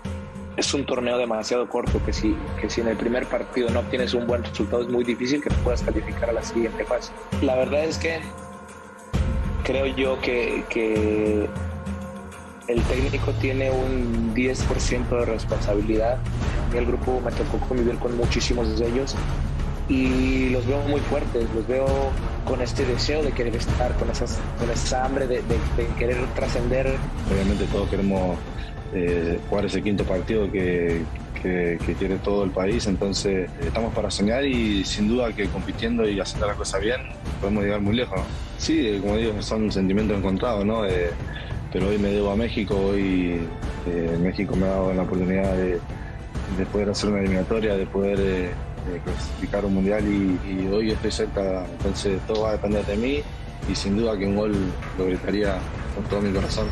es un torneo demasiado corto que si, que si en el primer partido no obtienes un buen resultado es muy difícil que puedas calificar a la siguiente fase. La verdad es que creo yo que, que el técnico tiene un 10% de responsabilidad. Mí el grupo me tocó convivir con muchísimos de ellos y los veo muy fuertes, los veo con este deseo de querer estar, con, esas, con esa hambre de, querer trascender. Obviamente todos queremos eh, jugar ese quinto partido que, que- quiere todo el país, entonces eh, estamos para soñar y sin duda que compitiendo y haciendo la cosa bien podemos llegar muy lejos. Sí, como digo, son sentimientos encontrados, ¿no? Eh, pero hoy me debo a México, hoy eh, México me ha dado la oportunidad de, de poder hacer una eliminatoria, de poder eh, clasificar un mundial y, y hoy estoy cerca, entonces todo va a depender de mí y sin duda que un gol lo gritaría con todo mi corazón.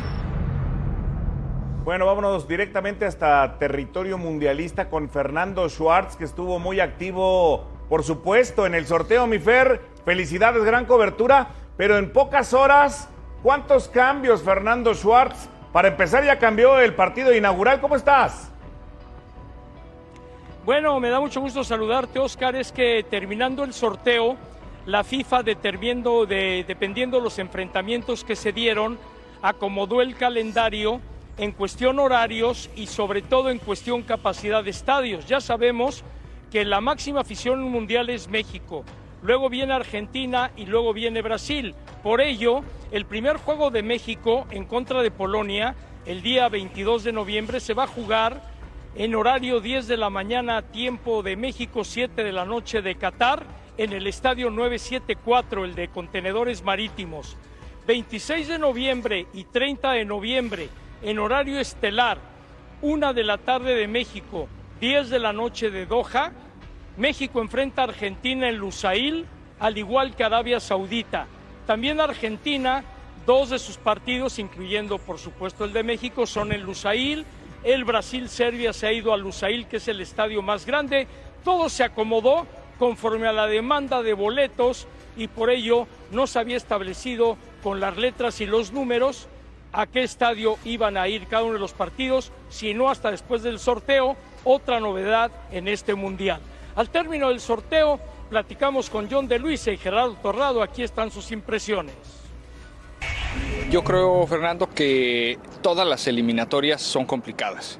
Bueno, vámonos directamente hasta territorio mundialista con Fernando Schwartz, que estuvo muy activo, por supuesto, en el sorteo, mi Fer. Felicidades, gran cobertura, pero en pocas horas, ¿cuántos cambios, Fernando Schwartz? Para empezar, ya cambió el partido inaugural. ¿Cómo estás? Bueno, me da mucho gusto saludarte, Oscar. Es que terminando el sorteo, la FIFA determinando de, dependiendo los enfrentamientos que se dieron, acomodó el calendario en cuestión horarios y sobre todo en cuestión capacidad de estadios. Ya sabemos que la máxima afición mundial es México, luego viene Argentina y luego viene Brasil. Por ello, el primer juego de México en contra de Polonia, el día 22 de noviembre, se va a jugar en horario 10 de la mañana, tiempo de México, 7 de la noche de Qatar, en el estadio 974, el de contenedores marítimos. 26 de noviembre y 30 de noviembre, en horario estelar, 1 de la tarde de México, 10 de la noche de Doha, México enfrenta a Argentina en Lusail, al igual que Arabia Saudita. También Argentina, dos de sus partidos, incluyendo por supuesto el de México, son en Lusail. El Brasil-Serbia se ha ido a Lusail, que es el estadio más grande. Todo se acomodó conforme a la demanda de boletos y por ello no se había establecido con las letras y los números a qué estadio iban a ir cada uno de los partidos, sino hasta después del sorteo, otra novedad en este Mundial. Al término del sorteo, platicamos con John de Luisa y Gerardo Torrado. Aquí están sus impresiones. Yo creo, Fernando, que todas las eliminatorias son complicadas.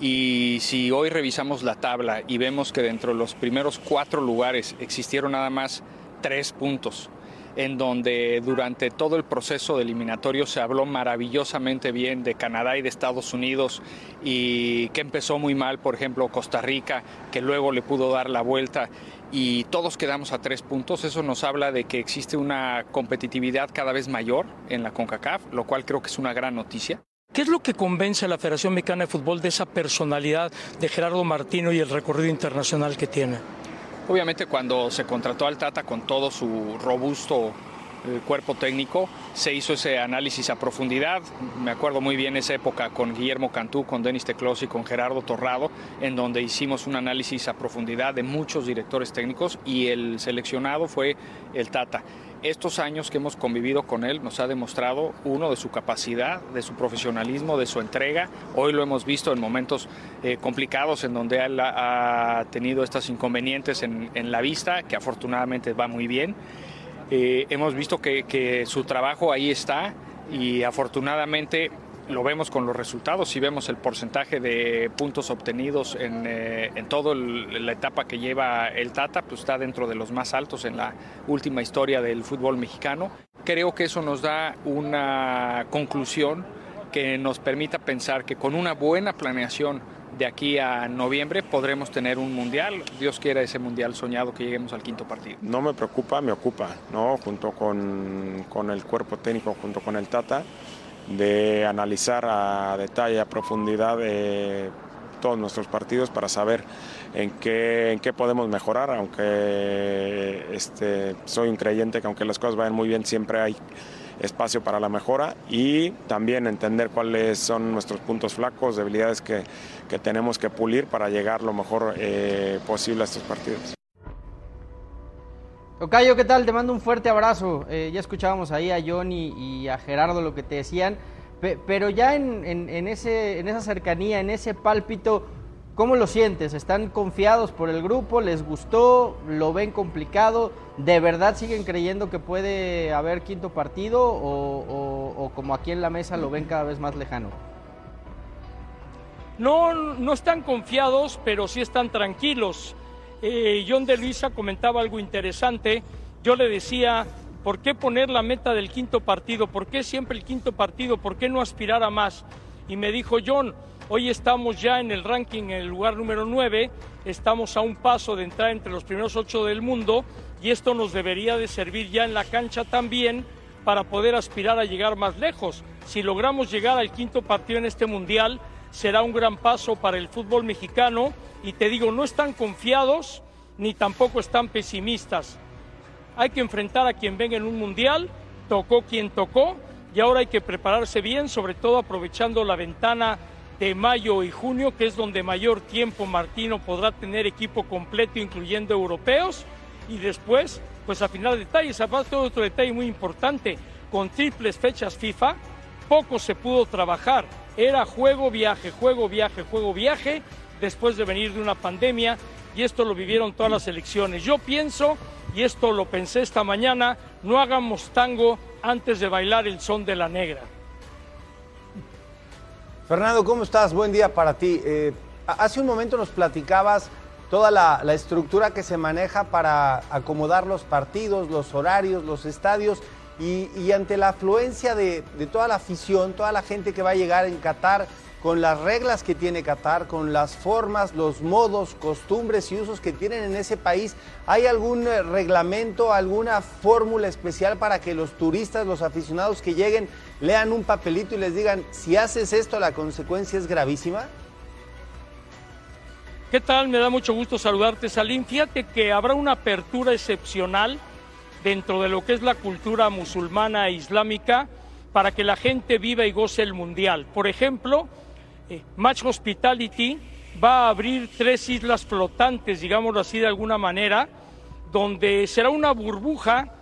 Y si hoy revisamos la tabla y vemos que dentro de los primeros cuatro lugares existieron nada más tres puntos en donde durante todo el proceso de eliminatorio se habló maravillosamente bien de Canadá y de Estados Unidos y que empezó muy mal, por ejemplo, Costa Rica, que luego le pudo dar la vuelta y todos quedamos a tres puntos. Eso nos habla de que existe una competitividad cada vez mayor en la CONCACAF, lo cual creo que es una gran noticia. ¿Qué es lo que convence a la Federación Mexicana de Fútbol de esa personalidad de Gerardo Martino y el recorrido internacional que tiene? Obviamente cuando se contrató al Tata con todo su robusto eh, cuerpo técnico, se hizo ese análisis a profundidad. Me acuerdo muy bien esa época con Guillermo Cantú, con Denis Teclos y con Gerardo Torrado, en donde hicimos un análisis a profundidad de muchos directores técnicos y el seleccionado fue el Tata. Estos años que hemos convivido con él nos ha demostrado, uno, de su capacidad, de su profesionalismo, de su entrega. Hoy lo hemos visto en momentos eh, complicados en donde él ha, tenido estos inconvenientes en, en la vista, que afortunadamente va muy bien. Eh, hemos visto que, que, su trabajo ahí está y afortunadamente lo vemos con los resultados. Si vemos el porcentaje de puntos obtenidos en, eh, en toda la etapa que lleva el Tata, pues está dentro de los más altos en la última historia del fútbol mexicano. Creo que eso nos da una conclusión que nos permita pensar que con una buena planeación de aquí a noviembre podremos tener un mundial. Dios quiera ese mundial soñado que lleguemos al quinto partido. No me preocupa, me ocupa, ¿no? Junto con, con el cuerpo técnico, junto con el Tata, de analizar a detalle, a profundidad de todos nuestros partidos para saber en qué, en qué podemos mejorar, aunque este, soy un creyente que aunque las cosas vayan muy bien, siempre hay espacio para la mejora y también entender cuáles son nuestros puntos flacos, debilidades que, que tenemos que pulir para llegar lo mejor eh, posible a estos partidos. Tocayo, ¿qué tal? Te mando un fuerte abrazo. Eh, ya escuchábamos ahí a Johnny y a Gerardo lo que te decían, pero ya en, en, ese, en esa cercanía, en ese pálpito, ¿Cómo lo sientes? ¿Están confiados por el grupo? ¿Les gustó? ¿Lo ven complicado? ¿De verdad siguen creyendo que puede haber quinto partido o, o como aquí en la mesa lo ven cada vez más lejano? No, no están confiados, pero sí están tranquilos. Eh, John de Luisa comentaba algo interesante. Yo le decía, ¿por qué poner la meta del quinto partido? ¿Por qué siempre el quinto partido? ¿Por qué no aspirar a más? Y me dijo John, Hoy estamos ya en el ranking en el lugar número 9, estamos a un paso de entrar entre los primeros ocho del mundo y esto nos debería de servir ya en la cancha también para poder aspirar a llegar más lejos. Si logramos llegar al quinto partido en este mundial, será un gran paso para el fútbol mexicano. Y te digo, no están confiados ni tampoco están pesimistas. Hay que enfrentar a quien venga en un mundial, tocó quien tocó y ahora hay que prepararse bien, sobre todo aprovechando la ventana de mayo y junio, que es donde mayor tiempo Martino podrá tener equipo completo, incluyendo europeos, y después, pues a final de detalles, aparte otro detalle muy importante, con triples fechas FIFA, poco se pudo trabajar, era juego, viaje, juego, viaje, juego, viaje, después de venir de una pandemia, y esto lo vivieron todas las elecciones. Yo pienso, y esto lo pensé esta mañana, no hagamos tango antes de bailar el son de la negra. Fernando, ¿cómo estás? Buen día para ti. Eh, hace un momento nos platicabas toda la, la, estructura que se maneja para acomodar los partidos, los horarios, los estadios y, ante la afluencia de, de, toda la afición, toda la gente que va a llegar en Qatar, con las reglas que tiene Qatar, con las formas, los modos, costumbres y usos que tienen en ese país, ¿hay algún eh, reglamento, alguna fórmula especial para que los turistas, los aficionados que lleguen, lean un papelito y les digan, si haces esto, la consecuencia es gravísima? ¿Qué tal? Me da mucho gusto saludarte, Salim. Fíjate que habrá una apertura excepcional dentro de lo que es la cultura musulmana e islámica para que la gente viva y goce el mundial. Por ejemplo, eh, Match Hospitality va a abrir tres islas flotantes, digámoslo así de alguna manera, donde será una burbuja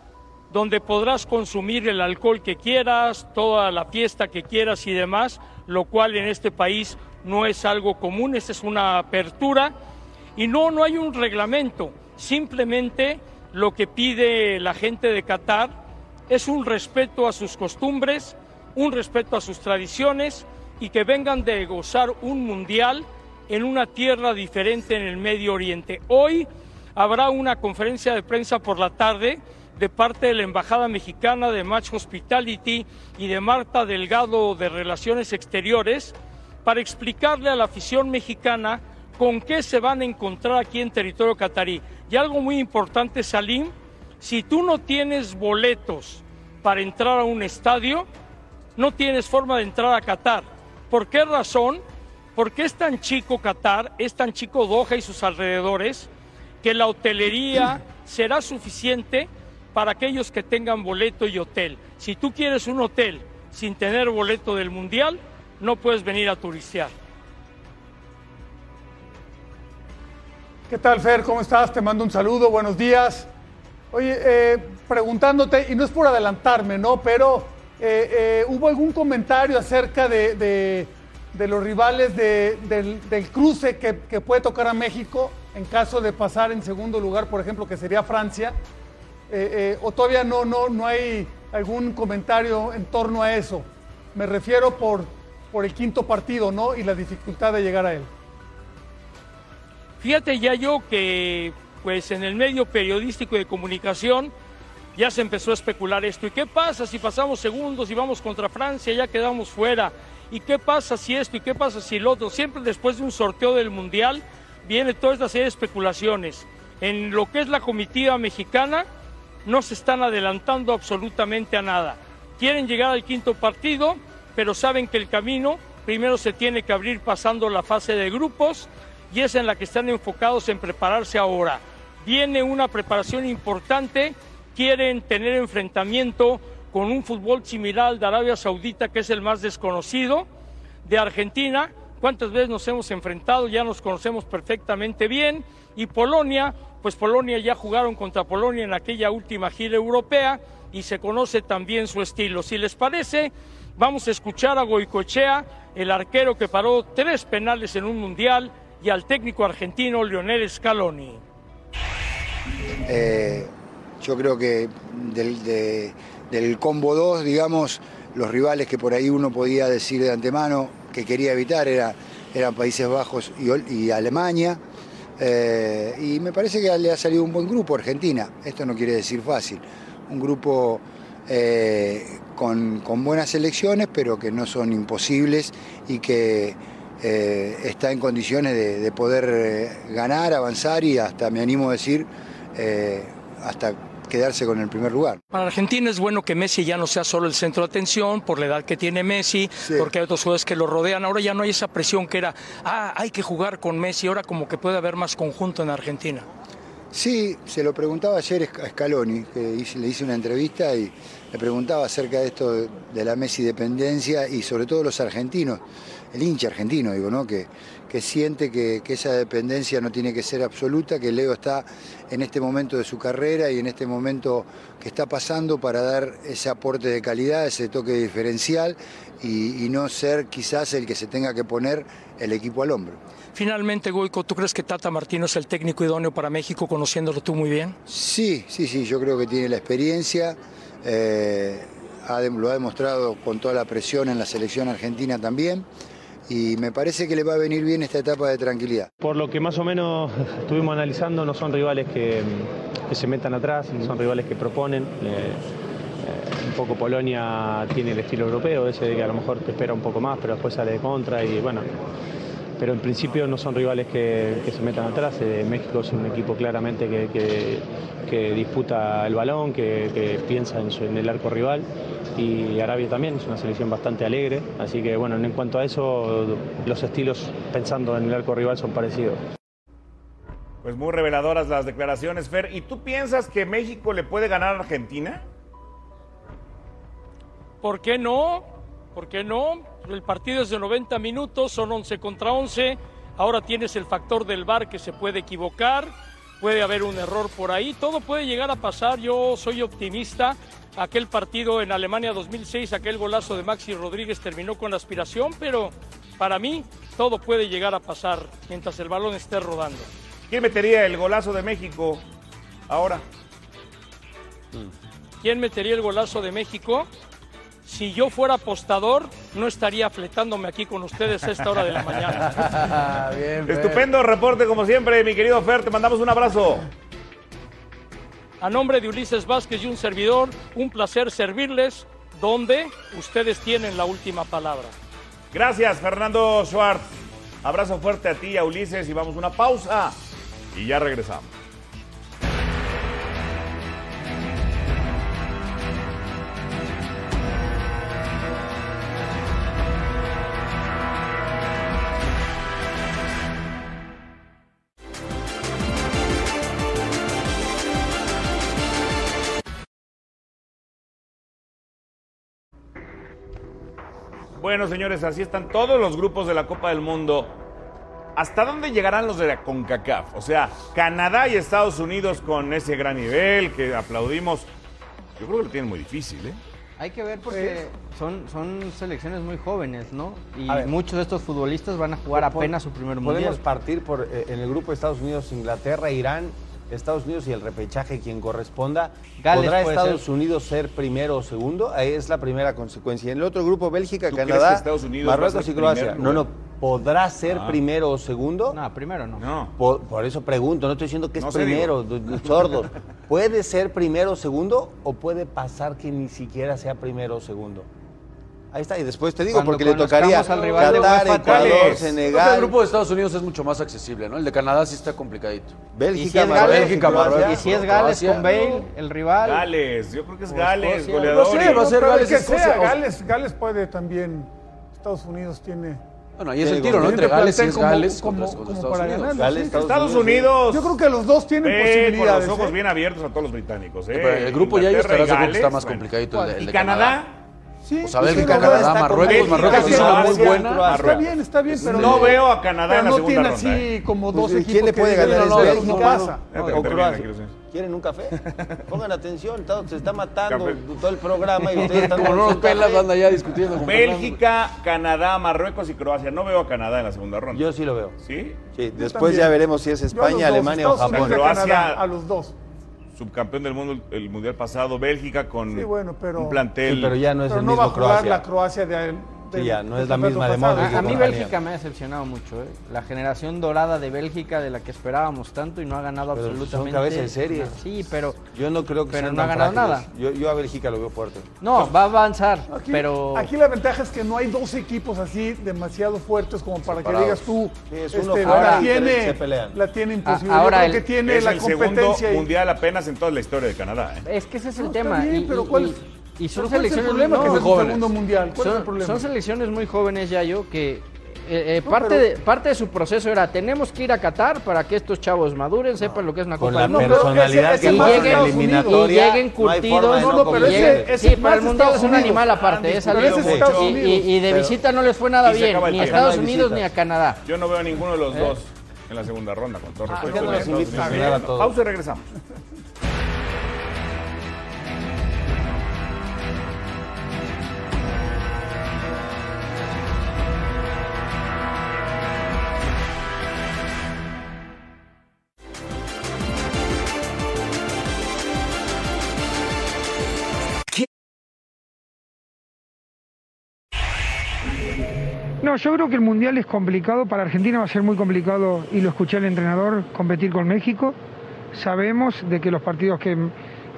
donde podrás consumir el alcohol que quieras, toda la fiesta que quieras y demás, lo cual en este país no es algo común, esta es una apertura y no, no hay un reglamento, simplemente lo que pide la gente de Qatar es un respeto a sus costumbres, un respeto a sus tradiciones y que vengan de gozar un mundial en una tierra diferente en el Medio Oriente. Hoy habrá una conferencia de prensa por la tarde de parte de la Embajada Mexicana de Match Hospitality y de Marta Delgado de Relaciones Exteriores para explicarle a la afición mexicana con qué se van a encontrar aquí en territorio catarí. Y algo muy importante, Salim, si tú no tienes boletos para entrar a un estadio, no tienes forma de entrar a Qatar. ¿Por qué razón? Porque es tan chico Qatar, es tan chico Doha y sus alrededores, que la hotelería [CLEARS THROAT] será suficiente para aquellos que tengan boleto y hotel. Si tú quieres un hotel sin tener boleto del Mundial, no puedes venir a turistear. ¿Qué tal, Fer? ¿Cómo estás? Te mando un saludo, buenos días. Oye, eh, preguntándote, y no es por adelantarme, ¿no? Pero eh, eh, ¿hubo algún comentario acerca de, los rivales de, del, cruce que, que, puede tocar a México en caso de pasar en segundo lugar, por ejemplo, que sería Francia? ¿O todavía no, no, no hay algún comentario en torno a eso? Me refiero por, por el quinto partido, ¿no? Y la dificultad de llegar a él. Fíjate ya yo que pues en el medio periodístico de comunicación ya se empezó a especular esto. ¿Y qué pasa si pasamos segundos y vamos contra Francia, ya quedamos fuera? ¿Y qué pasa si esto? ¿Y qué pasa si el otro? Siempre después de un sorteo del Mundial viene toda esta serie de especulaciones. En lo que es la comitiva mexicana no se están adelantando absolutamente a nada. Quieren llegar al quinto partido, pero saben que el camino primero se tiene que abrir pasando la fase de grupos y es en la que están enfocados en prepararse ahora. Viene una preparación importante, quieren tener enfrentamiento con un fútbol similar de Arabia Saudita, que es el más desconocido, de Argentina, cuántas veces nos hemos enfrentado, ya nos conocemos perfectamente bien, y Polonia, pues Polonia ya jugaron contra Polonia en aquella última gira europea y se conoce también su estilo. Si les parece, vamos a escuchar a Goicochea, el arquero que paró tres penales en un mundial, y al técnico argentino Lionel Scaloni. Eh, yo creo que del, de, del combo 2, digamos, los rivales que por ahí uno podía decir de antemano que quería evitar era, eran Países Bajos y, y Alemania. Eh, y me parece que le ha salido un buen grupo Argentina. Esto no quiere decir fácil. Un grupo eh, con, con buenas elecciones, pero que no son imposibles y que eh, está en condiciones de, de poder eh, ganar, avanzar y hasta, me animo a decir, eh, hasta quedarse con el primer lugar. Para Argentina es bueno que Messi ya no sea solo el centro de atención por la edad que tiene Messi, sí. porque hay otros jugadores que lo rodean. Ahora ya no hay esa presión que era, ah, hay que jugar con Messi, ahora como que puede haber más conjunto en Argentina. Sí, se lo preguntaba ayer a Scaloni, que le hice una entrevista y le preguntaba acerca de esto de la Messi dependencia y sobre todo los argentinos el hincha argentino, digo, ¿no? Que, que siente que, que esa dependencia no tiene que ser absoluta, que Leo está en este momento de su carrera y en este momento que está pasando para dar ese aporte de calidad, ese toque diferencial y, y no ser quizás el que se tenga que poner el equipo al hombro. Finalmente, Goico, ¿tú crees que Tata Martino es el técnico idóneo para México, conociéndolo tú muy bien? Sí, sí, sí, yo creo que tiene la experiencia, eh, ha lo ha demostrado con toda la presión en la selección argentina también y me parece que le va a venir bien esta etapa de tranquilidad. Por lo que más o menos estuvimos analizando, no son rivales que, que se metan atrás, son rivales que proponen. Eh, eh, un poco Polonia tiene el estilo europeo, ese de que a lo mejor te espera un poco más, pero después sale de contra y bueno. Pero en principio no son rivales que, que se metan atrás. Eh, México es un equipo claramente que, que- que disputa el balón, que, que piensa en, su- en el arco rival. Y Arabia también es una selección bastante alegre. Así que bueno, en cuanto a eso, los estilos pensando en el arco rival son parecidos. Pues muy reveladoras las declaraciones, Fer. ¿Y tú piensas que México le puede ganar a Argentina? ¿Por qué no? ¿Por qué no? El partido es de 90 minutos, son 11 contra 11. Ahora tienes el factor del VAR que se puede equivocar, puede haber un error por ahí, todo puede llegar a pasar. Yo soy optimista. Aquel partido en Alemania 2006, aquel golazo de Maxi Rodríguez terminó con la aspiración, pero para mí todo puede llegar a pasar mientras el balón esté rodando. ¿Quién metería el golazo de México ahora? ¿Quién metería el golazo de México? Si yo fuera apostador, no estaría fletándome aquí con ustedes a esta hora de la mañana. [LAUGHS] Bien. Estupendo reporte como siempre, mi querido Fer. Te mandamos un abrazo. A nombre de Ulises Vázquez y un servidor, un placer servirles donde ustedes tienen la última palabra. Gracias, Fernando Schwartz. Abrazo fuerte a ti y a Ulises y vamos a una pausa y ya regresamos. Bueno, señores, así están todos los grupos de la Copa del Mundo. ¿Hasta dónde llegarán los de la CONCACAF? O sea, Canadá y Estados Unidos con ese gran nivel que aplaudimos. Yo creo que lo tienen muy difícil, ¿eh? Hay que ver porque son, son selecciones muy jóvenes, ¿no? Y muchos de estos futbolistas van a jugar Por- apenas su primer Podemos mundial. partir por eh, en el grupo de Estados Unidos, Inglaterra, Irán, Estados Unidos y el repechaje quien corresponda. Gales ¿Podrá Estados ser. Unidos ser primero o segundo? Ahí es la primera consecuencia. En el otro grupo, Bélgica, ¿Tú crees Canadá, Marruecos y Croacia. primer No, no. ¿Podrá ser Ah. primero o segundo? No, primero no. No. Por, por eso pregunto, no estoy diciendo que es No primero, sordos. [LAUGHS] ¿Puede ser primero o segundo o puede pasar que ni siquiera sea primero o segundo? Ahí está, y después te digo, Cuando porque le tocaría al rival de Qatar, Ecuador, que el Senegal, grupo de Estados Unidos es mucho más accesible, ¿no? El de Canadá sí está complicadito. Y si Bélgica, es Marruecos, Bélgica. Marruecos. y si es Gales con Bale, el rival. Gales, yo creo que es O Gales, Escocia. goleador. No sé, va a ser Gales, que sea, o- Gales, Gales puede también. Estados Unidos tiene. Bueno, ahí es el tiro, ¿no? Entre Gales y es Gales como- contra, contra como Estados Unidos. Gales. Estados Estados Unidos. Yo creo que los dos tienen ve con posibilidades. los ojos ¿eh? bien abiertos a todos los británicos. ¿eh? Pero el grupo ya Inglaterra que está Gales, más bueno. complicadito el de, el ¿Y Canadá? Sí, O sea, pues Bélgica, Canadá Marruecos, Marruecos hizo una muy Croacia, buena. Está Marruecos. bien, está bien, pero No veo a Canadá en la no segunda tiene ronda. así ¿eh? como dos Pues, equipos ¿Quién le puede ganar? no, ¿Es no, no pasa. ¿Quieren un café? [LAUGHS] Pongan atención, se está matando todo el programa y ustedes están [LAUGHS] Como no nos pelas, anda ya discutiendo Bélgica, Canadá, Marruecos y Croacia. No veo a Canadá en la segunda ronda. Yo sí lo veo. ¿Sí? Sí, después ya veremos si es España, dos, Alemania o Japón. Croacia- a los dos. Subcampeón del mundo el mundial pasado, Bélgica con Sí, bueno, pero- un plantel. Sí, pero ya no es Pero el no va a jugar Croacia. la Croacia de, de- Sí, ya, no es la misma de Modric. A, a mí Bélgica me ha decepcionado mucho, ¿eh? La generación dorada de Bélgica de la que esperábamos tanto y no ha ganado Pero absolutamente son cabeza de serie. nada. Sí, pero Yo no creo que Pero sean no ha ganado frágiles. nada. Yo, yo a Bélgica lo veo fuerte. no, va a avanzar, Aquí, pero aquí la ventaja es que no hay dos equipos así demasiado fuertes como para que digas tú, Sí, es este, uno la, y tres tiene, se pelean. la tiene imposible. A- ahora Yo el- que tiene es la el segundo y- mundial apenas en toda la historia de Canadá. ¿eh? es que ese es el No, tema. bien, y, pero y- ¿cuál- y son pero ¿cuál es el selecciones problema no, que es el jóvenes. segundo mundial? ¿Cuál es el son, problema? son selecciones muy jóvenes ya yo que eh, eh, No, parte, pero- de, parte de su proceso era, tenemos que ir a Qatar para que estos chavos maduren, sepan lo que es una Con Copa la del Mundo. personalidad ese- que ese Estados y lleguen no hay curtidos. No, no, pero ese- ese sí, para el Mundial es un Estados animal aparte, es Estados Y, y- y de Pero- visita no les fue nada y bien, ni a. Estados No Unidos ni a Canadá. Yo no veo a ninguno de los ¿Eh? dos en la segunda ronda, con todo ¿por respeto. no Estados? Pausa y regresamos. Yo creo que el Mundial es complicado, para Argentina va a ser muy complicado, y lo escuché al entrenador, competir con México. Sabemos de que los partidos que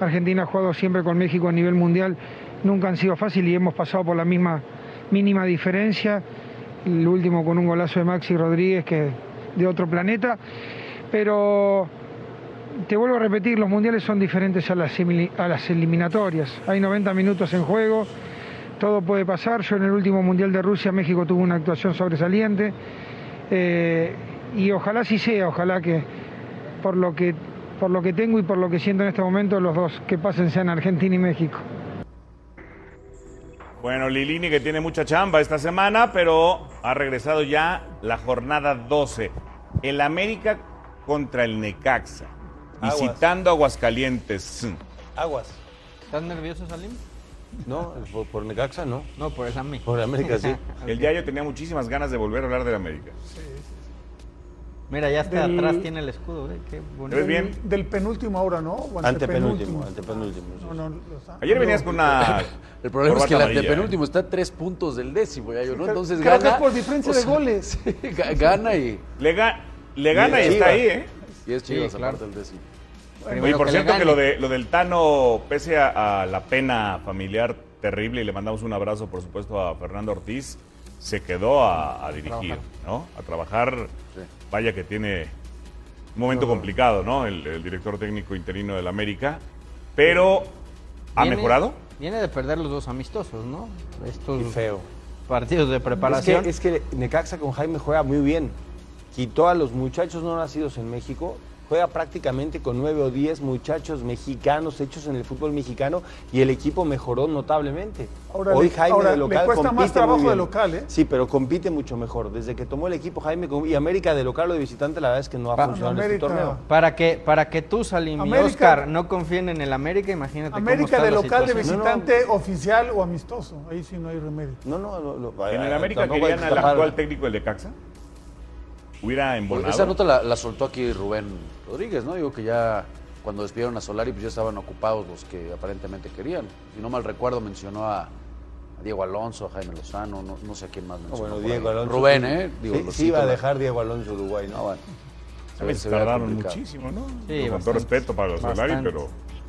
Argentina ha jugado siempre con México a nivel mundial nunca han sido fáciles y hemos pasado por la misma mínima diferencia. El último con un golazo de Maxi Rodríguez que de otro planeta. Pero te vuelvo a repetir, los mundiales son diferentes a las eliminatorias. Hay 90 minutos en juego, todo puede pasar. Yo en el último mundial de Rusia, México tuvo una actuación sobresaliente. Eh, y ojalá sí sea, ojalá que por lo que por lo que tengo y por lo que siento en este momento, los dos que pasen sean Argentina y México. Bueno, Lilini que tiene mucha chamba esta semana, pero ha regresado ya la jornada 12. El América contra el Necaxa. Aguas. Visitando Aguascalientes. Aguas. ¿Estás nervioso, Salim? No, por, por Necaxa no. No, por el América. Por América sí. [LAUGHS] El Yayo tenía muchísimas ganas de volver a hablar del América. Mira, ya hasta Del- atrás tiene el escudo, ¿eh? Qué bonito. ¿Ves bien? Del penúltimo ahora, ¿no? O Antepenúltimo, antepenúltimo. antepenúltimo. sí. No, no, Ayer venías con una. [LAUGHS] El problema es que el antepenúltimo está a tres puntos del décimo, ya yo, ¿no? Entonces creo gana. que es por diferencia o de goles. [LAUGHS] sí, ga- gana y, Le, ga- le gana y está ahí, ¿eh? y es Chivas Sí, claro. aparte del décimo. Oye, por que cierto, que lo, de, lo del Tano, pese a, a la pena familiar terrible, y le mandamos un abrazo, por supuesto, a Fernando Ortiz, se quedó a, a dirigir, ¿no? A trabajar. Vaya que tiene un momento complicado, ¿no? El, el director técnico interino del América. Pero, ¿ha Viene- mejorado? Viene de perder los dos amistosos, ¿no? Estos Y feo. partidos de preparación. Es que, es que Necaxa con Jaime juega muy bien. Quitó a los muchachos no nacidos en México. Juega prácticamente con nueve o diez muchachos mexicanos hechos en el fútbol mexicano y el equipo mejoró notablemente. Ahora Hoy le- Jaime ahora de le local cuesta más compite muy trabajo de local, ¿eh? Sí, pero compite mucho mejor. Desde que tomó el equipo Jaime con- y América de local o de visitante, la verdad es que no ha Pa- funcionado en este torneo. Para que, para que tú, Salim y América- Oscar no confíen en el América, imagínate cómo América está de la local, de visitante, oficial o amistoso. Ahí sí no hay remedio. No, no, no. no, En el América querían que al actual técnico del de Caxa. Hubiera embonado. Esa nota la, la soltó aquí Rubén Rodríguez, ¿no? Digo que ya cuando despidieron a Solari, pues ya estaban ocupados los que aparentemente querían. Si no mal recuerdo, mencionó a, a Diego Alonso, a Jaime Lozano, no, no sé a quién más No, mencionó. bueno, Diego. Alonso. Rubén. ¿eh? Digo, sí, lo sí cito iba a dejar Diego Alonso Uruguay, ¿no? Ah, bueno. Se tardaron complicado. muchísimo, ¿no? Sí, con todo bastante. respeto para los Solari, pero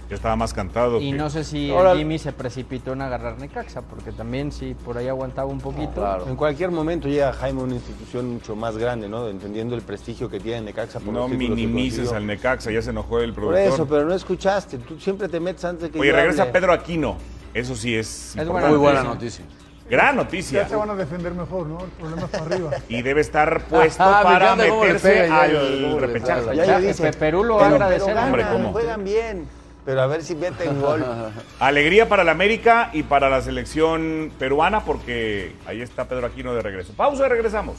ya estaba más cantado. Y que- no sé si Ahora- Jimmy se precipitó en agarrar Necaxa, porque también si por ahí aguantaba un poquito. claro. En cualquier momento llega Jaime a una institución mucho más grande, ¿no? Entendiendo el prestigio que tiene Necaxa por No minimices al Necaxa, ya se enojó el Por productor. eso, pero no escuchaste. Tú siempre te metes antes de que Oye, yo regresa hable. Pedro Aquino. Eso sí es, buena importante. Muy buena noticia. noticia. Gran Ya noticia. se van a defender mejor, ¿no? El problema es para arriba. [LAUGHS] Y debe estar puesto Ah, para meterse pega al repechaje. Ya Ya, yo dice, Perú lo va a agradecer. pero Hombre, ¿cómo? Juegan bien, pero a ver si meten gol. [LAUGHS] Alegría para la América y para la selección peruana porque ahí está Pedro Aquino de regreso. Pausa y regresamos.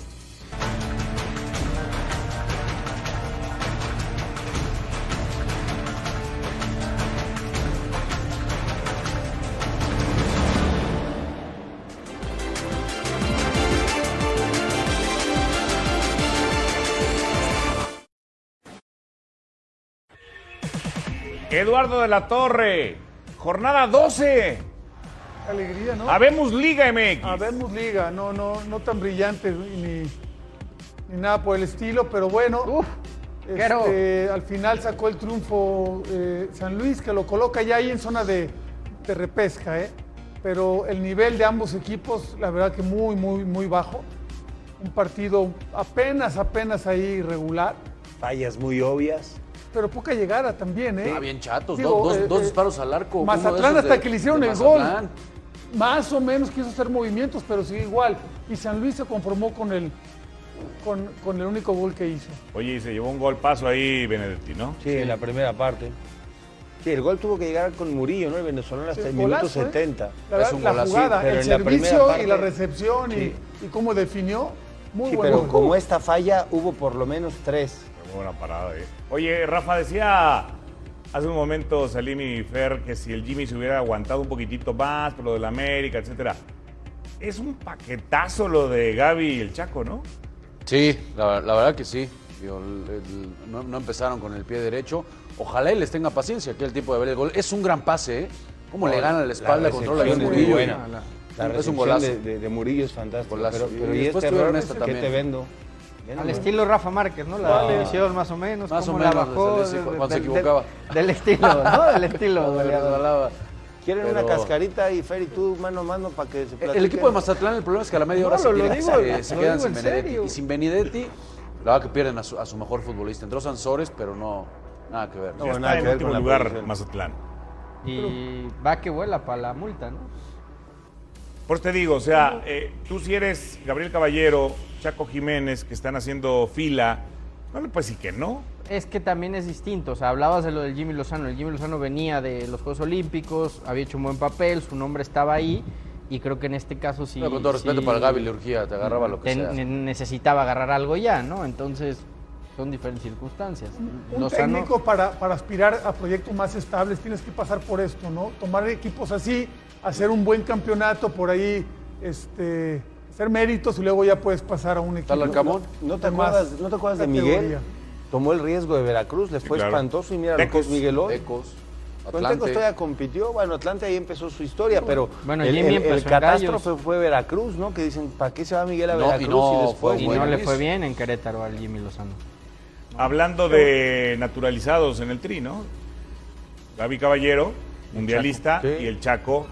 Eduardo de la Torre, jornada 12. Alegría, ¿no? Habemos Liga MX. Habemos liga, no, no, no tan brillante ni, ni nada por el estilo, pero bueno. este, al final sacó el triunfo eh, San Luis, que lo coloca ya ahí en zona de, de repesca, ¿eh? Pero el nivel de ambos equipos, la verdad que muy, muy, muy bajo. Un partido apenas, apenas ahí irregular, Fallas muy obvias. Pero poca llegada también, ¿eh? Ah, bien chatos. Digo, dos eh, dos eh, disparos al arco. Mazatlán hasta de- que le hicieron el gol. Mazatlán. Más o menos quiso hacer movimientos, pero sí igual. y San Luis se conformó con el, con, con el único gol que hizo. Oye, y se llevó un gol paso ahí Benedetti, ¿no? Sí, en la primera parte. Sí, el gol tuvo que llegar con Murillo, ¿no? El venezolano hasta Sí, el golazo, minuto ¿eh? 70. La, Es un la golazo. jugada, Pero el en la primera servicio y la recepción Sí. y, y cómo definió, muy Sí, bueno. pero como esta falla, hubo por lo menos tres. Qué buena parada, eh. Oye, Rafa, decía hace un momento Salim y Fer que si el Jimmy se hubiera aguantado un poquitito más por lo del América, etcétera. Es un paquetazo lo de Gaby y el Chaco, ¿no? Sí, la, la verdad que sí. Digo, el- el- no, no empezaron con el pie derecho. Ojalá y les tenga paciencia que el tipo de ver el gol. Es un gran pase, ¿eh? ¿Cómo le gana la espalda, controla bien Murillo? muy buena. La es un golazo. de, de- de Murillo es fantástico. Golazo. Pero, Y pero y después este error, esta ¿qué también. te vendo? Al estilo Rafa Márquez, ¿no? La Vale. definición más o menos. Más o la menos, bajó. de- cuando se equivocaba. Del, del estilo, ¿no? [LAUGHS] Del estilo. ¿Quieren Pero- una cascarita y Fer y tú mano a mano para que se El platiquen? equipo de Mazatlán, el problema es que a la media No, hora lo- se, lo quieren- digo, se- se lo quedan sin en Benedetti. serio. Y sin Benedetti, la verdad que pierden a su, a su mejor futbolista. Entró Sansores, pero no, nada que ver. Ya está en último lugar Mazatlán. Y va que vuela para la multa, ¿no? Por eso te digo, o sea, eh, tú si eres Gabriel Caballero, Chaco Jiménez, que están haciendo fila, no le puedes decir que no. Es que también es distinto, o sea, hablabas de lo del Jimmy Lozano, el Jimmy Lozano venía de los Juegos Olímpicos, había hecho un buen papel, su nombre estaba ahí y creo que en este caso sí... No, con todo respeto sí para el Gaby, le urgía, te agarraba lo que te- sea. ne- necesitaba agarrar algo ya, ¿no? Entonces son diferentes circunstancias. Un Lozano- técnico para, para aspirar a proyectos más estables tienes que pasar por esto, ¿no? Tomar equipos así, hacer un buen campeonato por ahí, este, hacer méritos y luego ya puedes pasar a un equipo. ¿No, no te acuerdas, ¿No te acuerdas de categoría. Miguel? Tomó el riesgo de Veracruz, Sí, fue claro. espantoso y mira lo que es Miguel hoy. Tecos, Con Atlante. Tecos todavía compitió, bueno, Atlante ahí empezó su historia, pero Bueno, el, el- catástrofe fue Veracruz, ¿no? Que dicen, ¿para qué se va Miguel a No, y Veracruz no y después? y fue no le fue bien en Querétaro al Jimmy Lozano. Hablando de naturalizados en el tri, ¿no? Gaby Caballero, mundialista. Sí. y el Chaco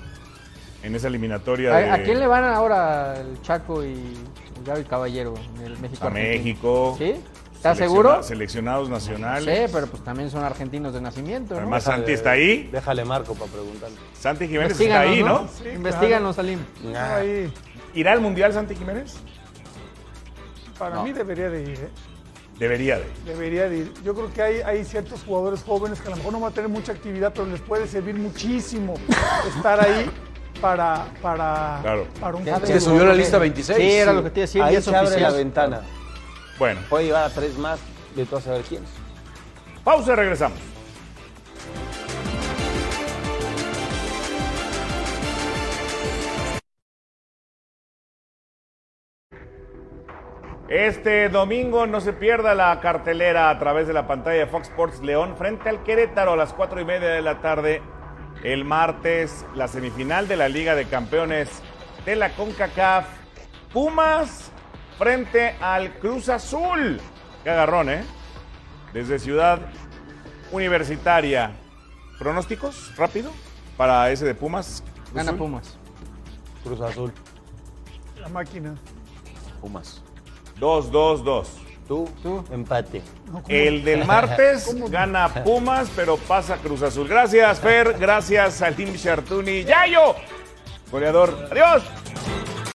en esa eliminatoria ¿A, de a quién le van ahora el Chaco y Gaby Caballero en el México? a Argentina? México. ¿Sí? ¿Estás seguro? Seleccionados No nacionales. sé, pero pues también son argentinos de nacimiento, ¿no? Además, Santi está ahí. Déjale Marco para preguntarle. Santi Jiménez está ahí, ¿no? Sí, Investíganos, Salim. claro. Ahí, ¿Irá al Mundial Santi Jiménez? para No. mí debería de ir, ¿eh? Debería de. Debería de ir. Yo creo que hay, hay ciertos jugadores jóvenes que a lo mejor no van a tener mucha actividad, pero les puede servir muchísimo estar ahí para, para, Claro. para un que subió la lista 26. Sí, era lo que te iba a decir. Ahí se abre la ventana. Bueno, Puede llevar a tres más, de tú a saber quiénes. pausa y regresamos. Este domingo no se pierda la cartelera a través de la pantalla de Fox Sports León frente al Querétaro a las cuatro y media de la tarde. El martes, la semifinal de la Liga de Campeones de la CONCACAF. Pumas frente al Cruz Azul. Qué agarrón, ¿eh? Desde Ciudad Universitaria. ¿Pronósticos? Rápido. Para ese de Pumas. Cruz Gana Azul. Pumas. Cruz Azul. La máquina. Pumas. 2-2-2. Tú, Tú. empate. El del [LAUGHS] martes gana Pumas, pero pasa Cruz Azul. Gracias, Fer. Gracias, Salim Chartuni. ¡Yayo! Goleador. Adiós.